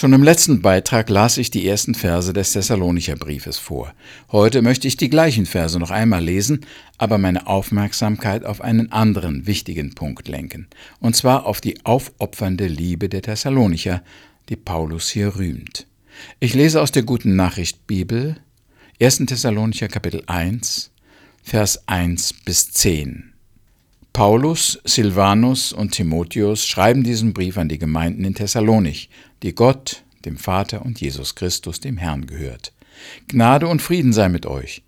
Schon im letzten Beitrag las ich die ersten Verse des Thessalonicher Briefes vor. Heute möchte ich die gleichen Verse noch einmal lesen, aber meine Aufmerksamkeit auf einen anderen wichtigen Punkt lenken, und zwar auf die aufopfernde Liebe der Thessalonicher, die Paulus hier rühmt. Ich lese aus der Guten Nachricht Bibel 1. Thessalonicher Kapitel 1, Vers 1 bis 10. Paulus, Silvanus und Timotheus schreiben diesen Brief an die Gemeinden in Thessalonich, die Gott, dem Vater und Jesus Christus, dem Herrn gehört. Gnade und Frieden sei mit euch.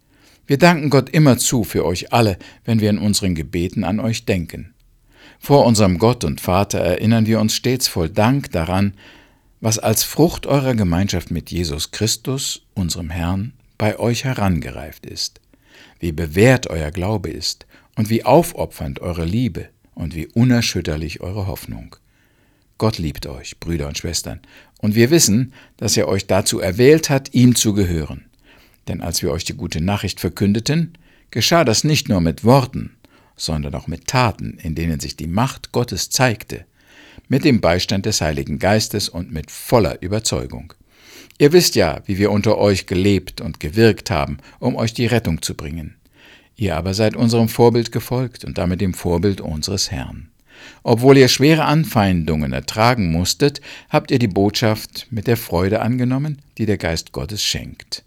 Wir danken Gott immerzu für euch alle, wenn wir in unseren Gebeten an euch denken. Vor unserem Gott und Vater erinnern wir uns stets voll Dank daran, was als Frucht eurer Gemeinschaft mit Jesus Christus, unserem Herrn, bei euch herangereift ist, wie bewährt euer Glaube ist und wie aufopfernd eure Liebe und wie unerschütterlich eure Hoffnung. Gott liebt euch, Brüder und Schwestern, und wir wissen, dass er euch dazu erwählt hat, ihm zu gehören. Denn als wir euch die gute Nachricht verkündeten, geschah das nicht nur mit Worten, sondern auch mit Taten, in denen sich die Macht Gottes zeigte, mit dem Beistand des Heiligen Geistes und mit voller Überzeugung. Ihr wisst ja, wie wir unter euch gelebt und gewirkt haben, um euch die Rettung zu bringen. Ihr aber seid unserem Vorbild gefolgt und damit dem Vorbild unseres Herrn. Obwohl ihr schwere Anfeindungen ertragen musstet, habt ihr die Botschaft mit der Freude angenommen, die der Geist Gottes schenkt.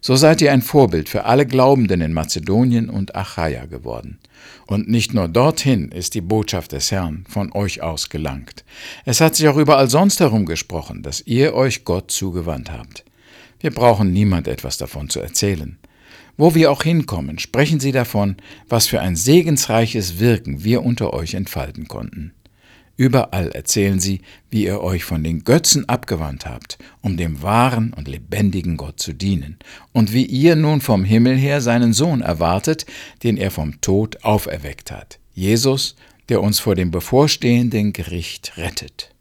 So seid ihr ein Vorbild für alle Glaubenden in Mazedonien und Achaia geworden. Und nicht nur dorthin ist die Botschaft des Herrn von euch aus gelangt. Es hat sich auch überall sonst herum gesprochen, dass ihr euch Gott zugewandt habt. Wir brauchen niemand etwas davon zu erzählen. Wo wir auch hinkommen, sprechen Sie davon, was für ein segensreiches Wirken wir unter euch entfalten konnten. Überall erzählen Sie, wie ihr euch von den Götzen abgewandt habt, um dem wahren und lebendigen Gott zu dienen, und wie ihr nun vom Himmel her seinen Sohn erwartet, den er vom Tod auferweckt hat, Jesus, der uns vor dem bevorstehenden Gericht rettet.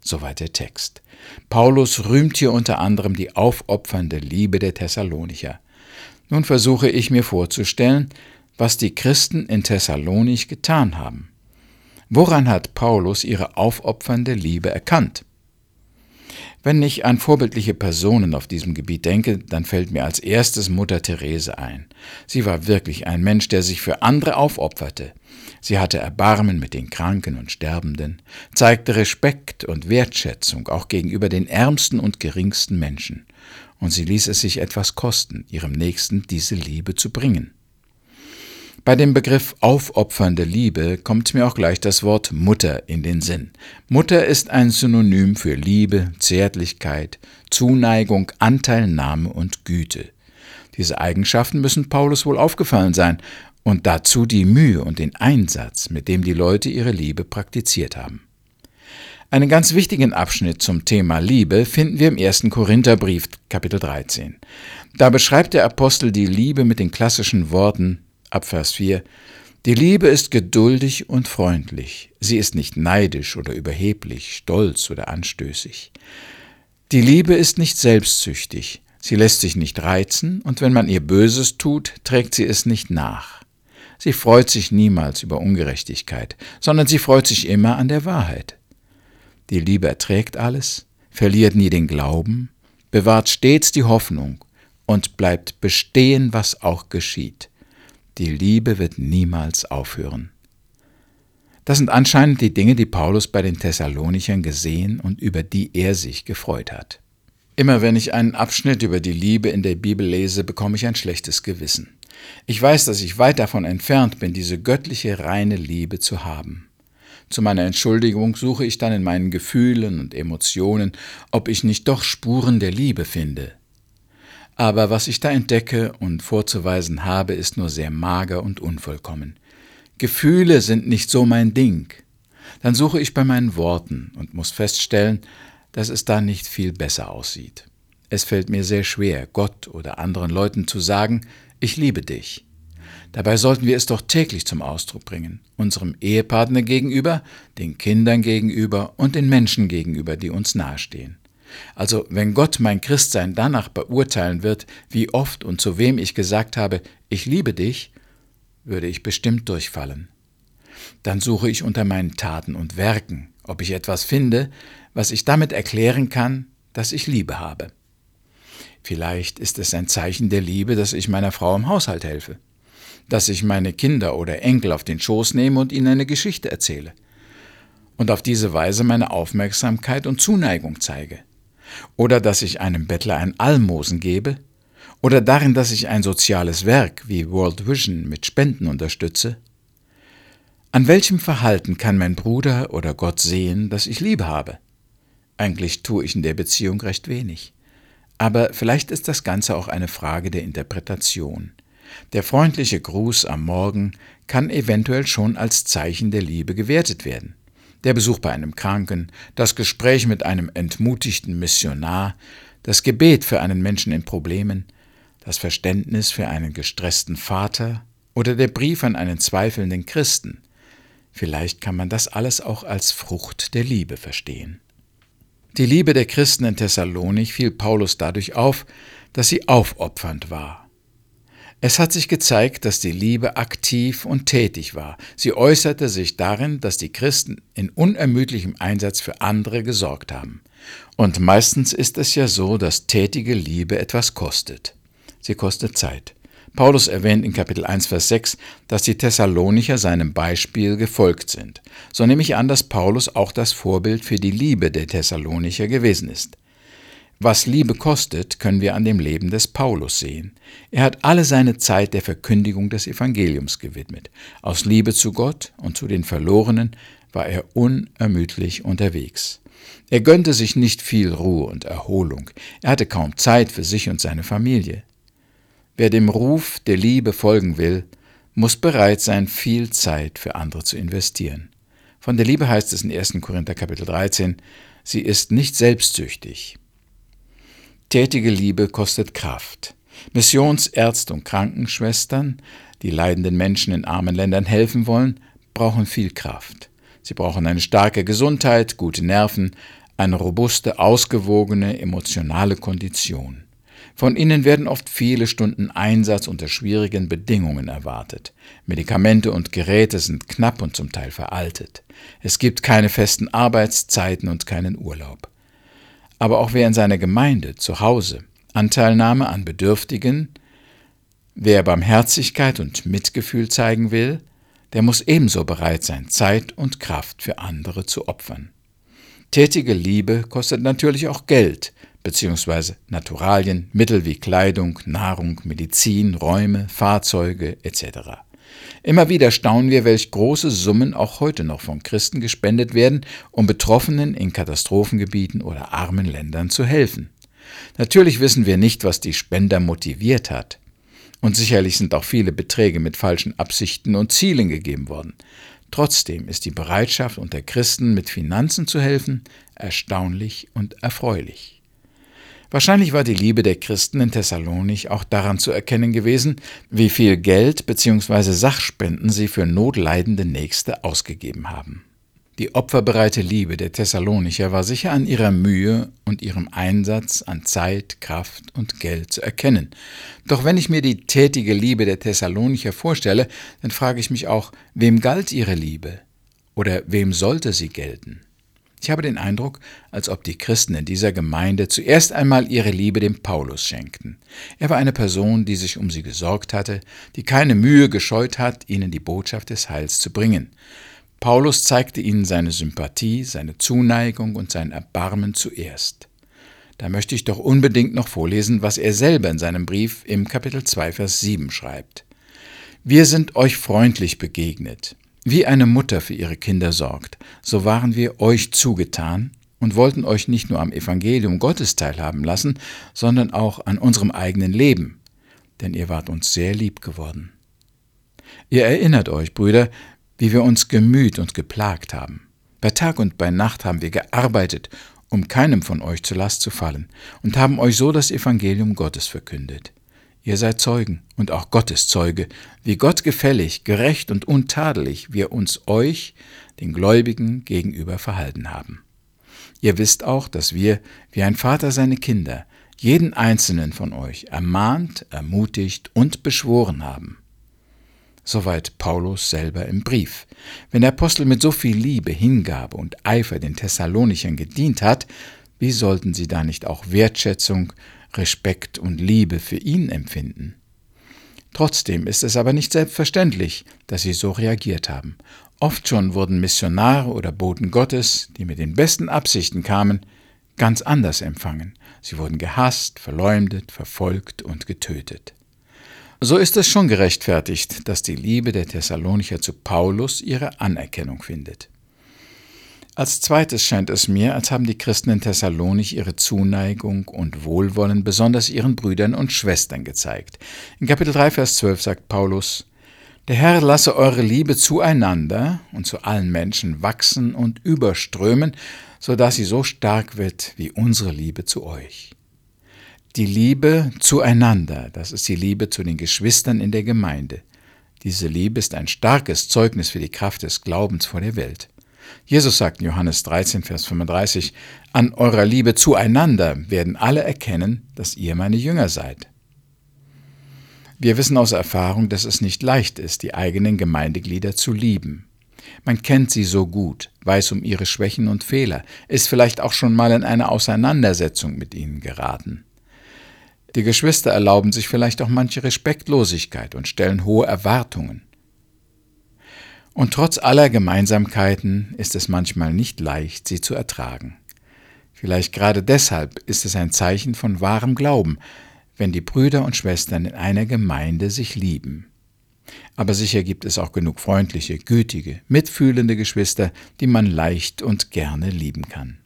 Soweit der Text. Paulus rühmt hier unter anderem die aufopfernde Liebe der Thessalonicher. Nun versuche ich mir vorzustellen, was die Christen in Thessalonich getan haben. Woran hat Paulus ihre aufopfernde Liebe erkannt? Wenn ich an vorbildliche Personen auf diesem Gebiet denke, dann fällt mir als erstes Mutter Therese ein. Sie war wirklich ein Mensch, der sich für andere aufopferte. Sie hatte Erbarmen mit den Kranken und Sterbenden, zeigte Respekt und Wertschätzung auch gegenüber den ärmsten und geringsten Menschen und sie ließ es sich etwas kosten, ihrem Nächsten diese Liebe zu bringen. Bei dem Begriff aufopfernde Liebe kommt mir auch gleich das Wort Mutter in den Sinn. Mutter ist ein Synonym für Liebe, Zärtlichkeit, Zuneigung, Anteilnahme und Güte. Diese Eigenschaften müssen Paulus wohl aufgefallen sein und dazu die Mühe und den Einsatz, mit dem die Leute ihre Liebe praktiziert haben. Einen ganz wichtigen Abschnitt zum Thema Liebe finden wir im ersten Korintherbrief, Kapitel 13. Da beschreibt der Apostel die Liebe mit den klassischen Worten ab Vers 4. Die Liebe ist geduldig und freundlich. Sie ist nicht neidisch oder überheblich, stolz oder anstößig. Die Liebe ist nicht selbstsüchtig. Sie lässt sich nicht reizen und wenn man ihr Böses tut, trägt sie es nicht nach. Sie freut sich niemals über Ungerechtigkeit, sondern sie freut sich immer an der Wahrheit. Die Liebe erträgt alles, verliert nie den Glauben, bewahrt stets die Hoffnung und bleibt bestehen, was auch geschieht. Die Liebe wird niemals aufhören. Das sind anscheinend die Dinge, die Paulus bei den Thessalonichern gesehen und über die er sich gefreut hat. Immer wenn ich einen Abschnitt über die Liebe in der Bibel lese, bekomme ich ein schlechtes Gewissen. Ich weiß, dass ich weit davon entfernt bin, diese göttliche reine Liebe zu haben. Zu meiner Entschuldigung suche ich dann in meinen Gefühlen und Emotionen, ob ich nicht doch Spuren der Liebe finde. Aber was ich da entdecke und vorzuweisen habe, ist nur sehr mager und unvollkommen. Gefühle sind nicht so mein Ding. Dann suche ich bei meinen Worten und muss feststellen, dass es da nicht viel besser aussieht. Es fällt mir sehr schwer, Gott oder anderen Leuten zu sagen, ich liebe dich. Dabei sollten wir es doch täglich zum Ausdruck bringen, unserem Ehepartner gegenüber, den Kindern gegenüber und den Menschen gegenüber, die uns nahestehen. Also wenn Gott mein Christsein danach beurteilen wird, wie oft und zu wem ich gesagt habe, ich liebe dich, würde ich bestimmt durchfallen. Dann suche ich unter meinen Taten und Werken, ob ich etwas finde, was ich damit erklären kann, dass ich Liebe habe. Vielleicht ist es ein Zeichen der Liebe, dass ich meiner Frau im Haushalt helfe, dass ich meine Kinder oder Enkel auf den Schoß nehme und ihnen eine Geschichte erzähle und auf diese Weise meine Aufmerksamkeit und Zuneigung zeige, oder dass ich einem Bettler ein Almosen gebe, oder darin, dass ich ein soziales Werk wie World Vision mit Spenden unterstütze? An welchem Verhalten kann mein Bruder oder Gott sehen, dass ich Liebe habe? Eigentlich tue ich in der Beziehung recht wenig. Aber vielleicht ist das Ganze auch eine Frage der Interpretation. Der freundliche Gruß am Morgen kann eventuell schon als Zeichen der Liebe gewertet werden. Der Besuch bei einem Kranken, das Gespräch mit einem entmutigten Missionar, das Gebet für einen Menschen in Problemen, das Verständnis für einen gestressten Vater oder der Brief an einen zweifelnden Christen. Vielleicht kann man das alles auch als Frucht der Liebe verstehen. Die Liebe der Christen in Thessalonik fiel Paulus dadurch auf, dass sie aufopfernd war. Es hat sich gezeigt, dass die Liebe aktiv und tätig war. Sie äußerte sich darin, dass die Christen in unermüdlichem Einsatz für andere gesorgt haben. Und meistens ist es ja so, dass tätige Liebe etwas kostet. Sie kostet Zeit. Paulus erwähnt in Kapitel 1, Vers 6, dass die Thessalonicher seinem Beispiel gefolgt sind. So nehme ich an, dass Paulus auch das Vorbild für die Liebe der Thessalonicher gewesen ist. Was Liebe kostet, können wir an dem Leben des Paulus sehen. Er hat alle seine Zeit der Verkündigung des Evangeliums gewidmet. Aus Liebe zu Gott und zu den Verlorenen war er unermüdlich unterwegs. Er gönnte sich nicht viel Ruhe und Erholung. Er hatte kaum Zeit für sich und seine Familie. Wer dem Ruf der Liebe folgen will, muss bereit sein, viel Zeit für andere zu investieren. Von der Liebe heißt es in 1. Korinther Kapitel 13, sie ist nicht selbstsüchtig. Tätige Liebe kostet Kraft. Missionsärzte und Krankenschwestern, die leidenden Menschen in armen Ländern helfen wollen, brauchen viel Kraft. Sie brauchen eine starke Gesundheit, gute Nerven, eine robuste, ausgewogene, emotionale Kondition. Von ihnen werden oft viele Stunden Einsatz unter schwierigen Bedingungen erwartet. Medikamente und Geräte sind knapp und zum Teil veraltet. Es gibt keine festen Arbeitszeiten und keinen Urlaub. Aber auch wer in seiner Gemeinde, zu Hause, Anteilnahme an Bedürftigen, wer Barmherzigkeit und Mitgefühl zeigen will, der muss ebenso bereit sein, Zeit und Kraft für andere zu opfern. Tätige Liebe kostet natürlich auch Geld, bzw. Naturalien, Mittel wie Kleidung, Nahrung, Medizin, Räume, Fahrzeuge etc. Immer wieder staunen wir, welch große Summen auch heute noch von Christen gespendet werden, um Betroffenen in Katastrophengebieten oder armen Ländern zu helfen. Natürlich wissen wir nicht, was die Spender motiviert hat. Und sicherlich sind auch viele Beträge mit falschen Absichten und Zielen gegeben worden. Trotzdem ist die Bereitschaft unter Christen mit Finanzen zu helfen erstaunlich und erfreulich. Wahrscheinlich war die Liebe der Christen in Thessalonich auch daran zu erkennen gewesen, wie viel Geld bzw. Sachspenden sie für notleidende Nächste ausgegeben haben. Die opferbereite Liebe der Thessalonicher war sicher an ihrer Mühe und ihrem Einsatz an Zeit, Kraft und Geld zu erkennen. Doch wenn ich mir die tätige Liebe der Thessalonicher vorstelle, dann frage ich mich auch, wem galt ihre Liebe? Oder wem sollte sie gelten? Ich habe den Eindruck, als ob die Christen in dieser Gemeinde zuerst einmal ihre Liebe dem Paulus schenkten. Er war eine Person, die sich um sie gesorgt hatte, die keine Mühe gescheut hat, ihnen die Botschaft des Heils zu bringen. Paulus zeigte ihnen seine Sympathie, seine Zuneigung und sein Erbarmen zuerst. Da möchte ich doch unbedingt noch vorlesen, was er selber in seinem Brief im Kapitel 2, Vers 7 schreibt. Wir sind euch freundlich begegnet. Wie eine Mutter für ihre Kinder sorgt, so waren wir euch zugetan und wollten euch nicht nur am Evangelium Gottes teilhaben lassen, sondern auch an unserem eigenen Leben, denn ihr wart uns sehr lieb geworden. Ihr erinnert euch, Brüder, wie wir uns gemüht und geplagt haben. Bei Tag und bei Nacht haben wir gearbeitet, um keinem von euch zur Last zu fallen, und haben euch so das Evangelium Gottes verkündet. Ihr seid Zeugen und auch Gottes Zeuge, wie Gott gefällig, gerecht und untadelig wir uns euch, den Gläubigen, gegenüber verhalten haben. Ihr wisst auch, dass wir, wie ein Vater seine Kinder, jeden einzelnen von euch ermahnt, ermutigt und beschworen haben. Soweit Paulus selber im Brief. Wenn der Apostel mit so viel Liebe, Hingabe und Eifer den Thessalonichern gedient hat, wie sollten sie da nicht auch Wertschätzung, Respekt und Liebe für ihn empfinden? Trotzdem ist es aber nicht selbstverständlich, dass sie so reagiert haben. Oft schon wurden Missionare oder Boten Gottes, die mit den besten Absichten kamen, ganz anders empfangen. Sie wurden gehasst, verleumdet, verfolgt und getötet. So ist es schon gerechtfertigt, dass die Liebe der Thessalonicher zu Paulus ihre Anerkennung findet. Als zweites scheint es mir, als haben die Christen in Thessalonich ihre Zuneigung und Wohlwollen besonders ihren Brüdern und Schwestern gezeigt. In Kapitel 3, Vers 12 sagt Paulus, Der Herr lasse eure Liebe zueinander und zu allen Menschen wachsen und überströmen, so dass sie so stark wird wie unsere Liebe zu euch. Die Liebe zueinander, das ist die Liebe zu den Geschwistern in der Gemeinde. Diese Liebe ist ein starkes Zeugnis für die Kraft des Glaubens vor der Welt. Jesus sagt in Johannes 13, Vers 35, An eurer Liebe zueinander werden alle erkennen, dass ihr meine Jünger seid. Wir wissen aus Erfahrung, dass es nicht leicht ist, die eigenen Gemeindeglieder zu lieben. Man kennt sie so gut, weiß um ihre Schwächen und Fehler, ist vielleicht auch schon mal in eine Auseinandersetzung mit ihnen geraten. Die Geschwister erlauben sich vielleicht auch manche Respektlosigkeit und stellen hohe Erwartungen. Und trotz aller Gemeinsamkeiten ist es manchmal nicht leicht, sie zu ertragen. Vielleicht gerade deshalb ist es ein Zeichen von wahrem Glauben, wenn die Brüder und Schwestern in einer Gemeinde sich lieben. Aber sicher gibt es auch genug freundliche, gütige, mitfühlende Geschwister, die man leicht und gerne lieben kann.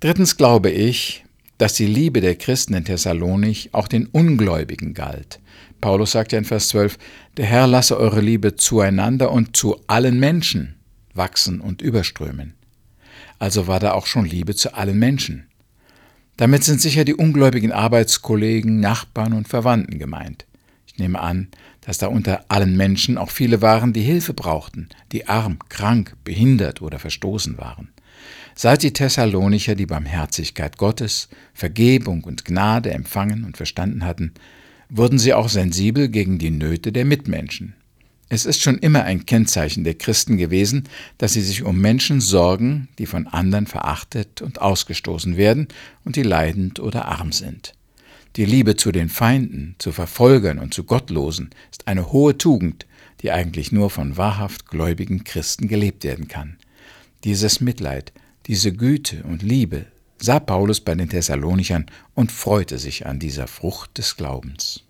Drittens glaube ich, dass die Liebe der Christen in Thessalonich auch den Ungläubigen galt. Paulus sagt ja in Vers 12, der Herr lasse eure Liebe zueinander und zu allen Menschen wachsen und überströmen. Also war da auch schon Liebe zu allen Menschen. Damit sind sicher die ungläubigen Arbeitskollegen, Nachbarn und Verwandten gemeint. Ich nehme an, dass da unter allen Menschen auch viele waren, die Hilfe brauchten, die arm, krank, behindert oder verstoßen waren. Seit die Thessalonicher die Barmherzigkeit Gottes, Vergebung und Gnade empfangen und verstanden hatten, wurden sie auch sensibel gegen die Nöte der Mitmenschen. Es ist schon immer ein Kennzeichen der Christen gewesen, dass sie sich um Menschen sorgen, die von anderen verachtet und ausgestoßen werden und die leidend oder arm sind. Die Liebe zu den Feinden, zu Verfolgern und zu Gottlosen ist eine hohe Tugend, die eigentlich nur von wahrhaft gläubigen Christen gelebt werden kann. Dieses Mitleid diese Güte und Liebe sah Paulus bei den Thessalonichern und freute sich an dieser Frucht des Glaubens.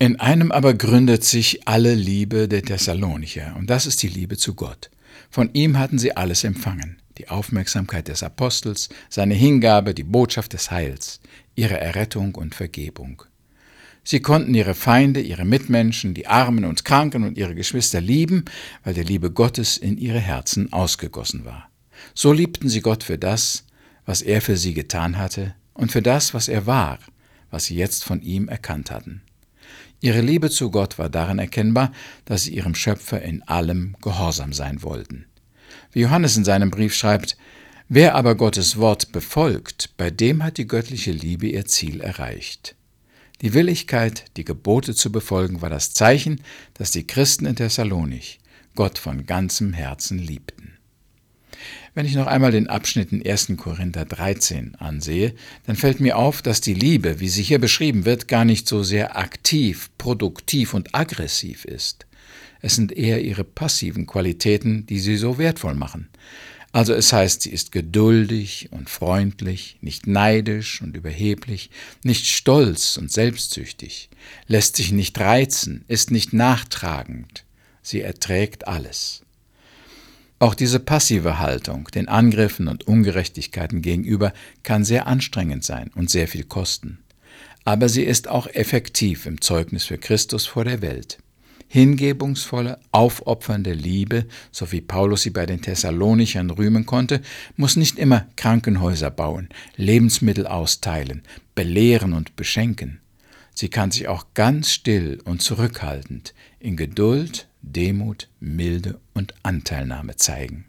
In einem aber gründet sich alle Liebe der Thessalonicher, und das ist die Liebe zu Gott. Von ihm hatten sie alles empfangen, die Aufmerksamkeit des Apostels, seine Hingabe, die Botschaft des Heils, ihre Errettung und Vergebung. Sie konnten ihre Feinde, ihre Mitmenschen, die Armen und Kranken und ihre Geschwister lieben, weil die Liebe Gottes in ihre Herzen ausgegossen war. So liebten sie Gott für das, was er für sie getan hatte, und für das, was er war, was sie jetzt von ihm erkannt hatten. Ihre Liebe zu Gott war darin erkennbar, dass sie ihrem Schöpfer in allem gehorsam sein wollten. Wie Johannes in seinem Brief schreibt, Wer aber Gottes Wort befolgt, bei dem hat die göttliche Liebe ihr Ziel erreicht. Die Willigkeit, die Gebote zu befolgen, war das Zeichen, dass die Christen in Thessalonich Gott von ganzem Herzen liebten. Wenn ich noch einmal den Abschnitt in 1. Korinther 13 ansehe, dann fällt mir auf, dass die Liebe, wie sie hier beschrieben wird, gar nicht so sehr aktiv, produktiv und aggressiv ist. Es sind eher ihre passiven Qualitäten, die sie so wertvoll machen. Also es heißt, sie ist geduldig und freundlich, nicht neidisch und überheblich, nicht stolz und selbstsüchtig, lässt sich nicht reizen, ist nicht nachtragend, sie erträgt alles. Auch diese passive Haltung den Angriffen und Ungerechtigkeiten gegenüber kann sehr anstrengend sein und sehr viel kosten. Aber sie ist auch effektiv im Zeugnis für Christus vor der Welt. Hingebungsvolle, aufopfernde Liebe, so wie Paulus sie bei den Thessalonichern rühmen konnte, muss nicht immer Krankenhäuser bauen, Lebensmittel austeilen, belehren und beschenken. Sie kann sich auch ganz still und zurückhaltend in Geduld, Demut, Milde und Anteilnahme zeigen.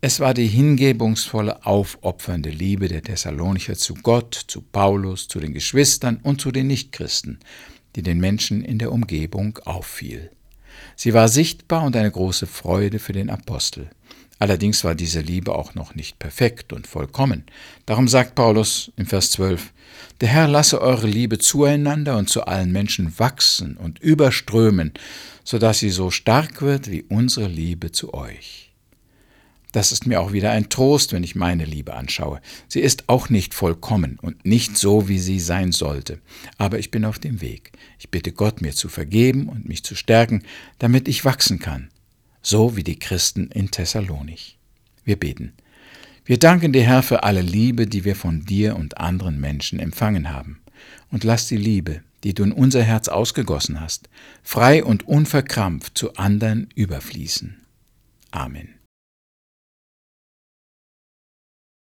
Es war die hingebungsvolle, aufopfernde Liebe der Thessalonicher zu Gott, zu Paulus, zu den Geschwistern und zu den Nichtchristen, die den Menschen in der Umgebung auffiel. Sie war sichtbar und eine große Freude für den Apostel. Allerdings war diese Liebe auch noch nicht perfekt und vollkommen. Darum sagt Paulus im Vers 12, Der Herr lasse eure Liebe zueinander und zu allen Menschen wachsen und überströmen, so dass sie so stark wird wie unsere Liebe zu euch. Das ist mir auch wieder ein Trost, wenn ich meine Liebe anschaue. Sie ist auch nicht vollkommen und nicht so, wie sie sein sollte. Aber ich bin auf dem Weg. Ich bitte Gott, mir zu vergeben und mich zu stärken, damit ich wachsen kann so wie die Christen in Thessalonich. Wir beten. Wir danken dir, Herr, für alle Liebe, die wir von dir und anderen Menschen empfangen haben. Und lass die Liebe, die du in unser Herz ausgegossen hast, frei und unverkrampft zu anderen überfließen. Amen.